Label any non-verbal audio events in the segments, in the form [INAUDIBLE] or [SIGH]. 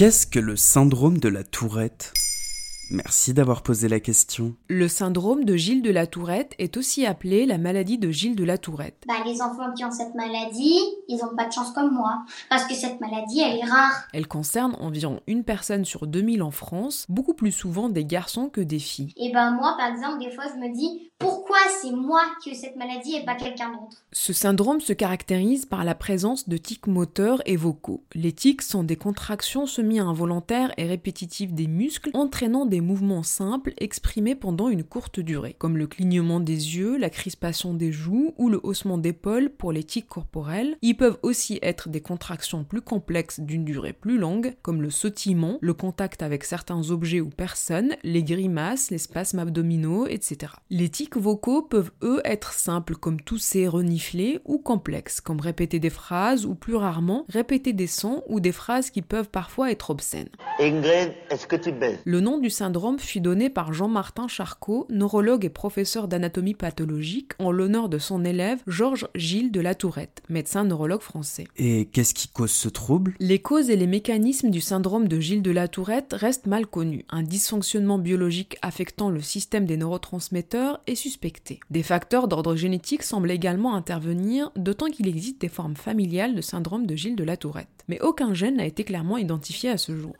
Qu'est-ce que le syndrome de la tourette? Merci d'avoir posé la question. Le syndrome de Gilles de la Tourette est aussi appelé la maladie de Gilles de la Tourette. Bah, les enfants qui ont cette maladie, ils n'ont pas de chance comme moi. Parce que cette maladie, elle est rare. Elle concerne environ une personne sur 2000 en France, beaucoup plus souvent des garçons que des filles. Et ben moi, par exemple, des fois, je me dis, pourquoi c'est moi qui ai cette maladie et pas quelqu'un d'autre? Ce syndrome se caractérise par la présence de tics moteurs et vocaux. Les tics sont des contractions semi-involontaires et répétitives des muscles entraînant des mouvements simples exprimés pendant une courte durée, comme le clignement des yeux, la crispation des joues ou le haussement d'épaule pour les tics corporels. Ils peuvent aussi être des contractions plus complexes d'une durée plus longue, comme le sautillement, le contact avec certains objets ou personnes, les grimaces, les spasmes abdominaux, etc. Les tics vocaux peuvent eux être simples comme tousser, renifler ou complexes comme répéter des phrases ou plus rarement répéter des sons ou des phrases qui peuvent parfois être obscènes. Ingrid, est-ce que tu baisses Le nom du syndrome fut donné par Jean-Martin Charcot, neurologue et professeur d'anatomie pathologique, en l'honneur de son élève Georges Gilles de la Tourette, médecin neurologue français. Et qu'est-ce qui cause ce trouble? Les causes et les mécanismes du syndrome de Gilles de la Tourette restent mal connus. Un dysfonctionnement biologique affectant le système des neurotransmetteurs est suspecté. Des facteurs d'ordre génétique semblent également intervenir, d'autant qu'il existe des formes familiales de syndrome de Gilles de la Tourette. Mais aucun gène n'a été clairement identifié à ce jour.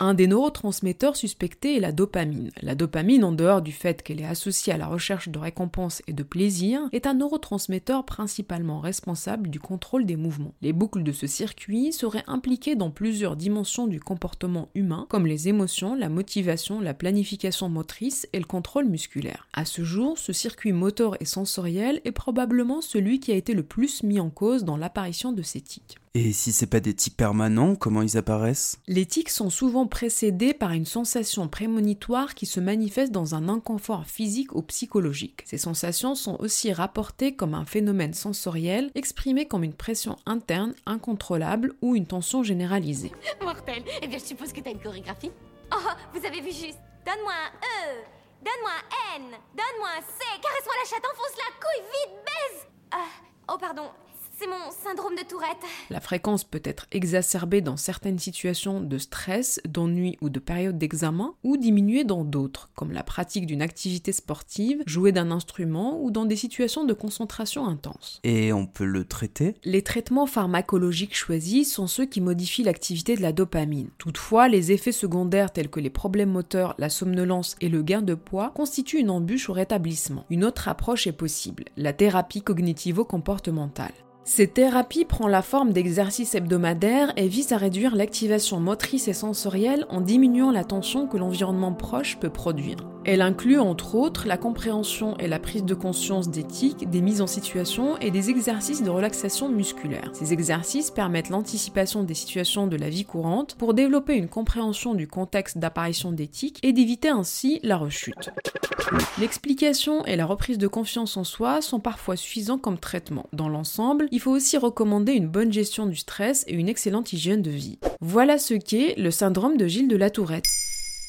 Un des neurotransmetteurs suspectés est la dopamine. La dopamine, en dehors du fait qu'elle est associée à la recherche de récompense et de plaisir, est un neurotransmetteur principalement responsable du contrôle des mouvements. Les boucles de ce circuit seraient impliquées dans plusieurs dimensions du comportement humain, comme les émotions, la motivation, la planification motrice et le contrôle musculaire. À ce jour, ce circuit moteur et sensoriel est probablement celui qui a été le plus mis en cause dans l'apparition de ces tics. Et si c'est pas des tics permanents, comment ils apparaissent? Les tics sont souvent précédés par une sensation prémonitoire qui se manifeste dans un inconfort physique ou psychologique. Ces sensations sont aussi rapportées comme un phénomène sensoriel exprimé comme une pression interne incontrôlable ou une tension généralisée. [LAUGHS] Mortel. Eh bien, je suppose que t'as une chorégraphie. Oh, vous avez vu juste. Donne-moi un E. Donne-moi un N. Donne-moi un C. Caresse-moi la chatte, enfonce la couille, vite, baise. Ah, oh, pardon. C'est mon syndrome de Tourette. La fréquence peut être exacerbée dans certaines situations de stress, d'ennui ou de période d'examen, ou diminuée dans d'autres, comme la pratique d'une activité sportive, jouer d'un instrument ou dans des situations de concentration intense. Et on peut le traiter? Les traitements pharmacologiques choisis sont ceux qui modifient l'activité de la dopamine. Toutefois, les effets secondaires tels que les problèmes moteurs, la somnolence et le gain de poids constituent une embûche au rétablissement. Une autre approche est possible, la thérapie cognitivo-comportementale. Cette thérapie prend la forme d'exercices hebdomadaires et vise à réduire l'activation motrice et sensorielle en diminuant la tension que l'environnement proche peut produire. Elle inclut entre autres la compréhension et la prise de conscience d'éthique, des mises en situation et des exercices de relaxation musculaire. Ces exercices permettent l'anticipation des situations de la vie courante pour développer une compréhension du contexte d'apparition d'éthique et d'éviter ainsi la rechute. L'explication et la reprise de confiance en soi sont parfois suffisants comme traitement. Dans l'ensemble, il faut aussi recommander une bonne gestion du stress et une excellente hygiène de vie. Voilà ce qu'est le syndrome de Gilles de la Tourette.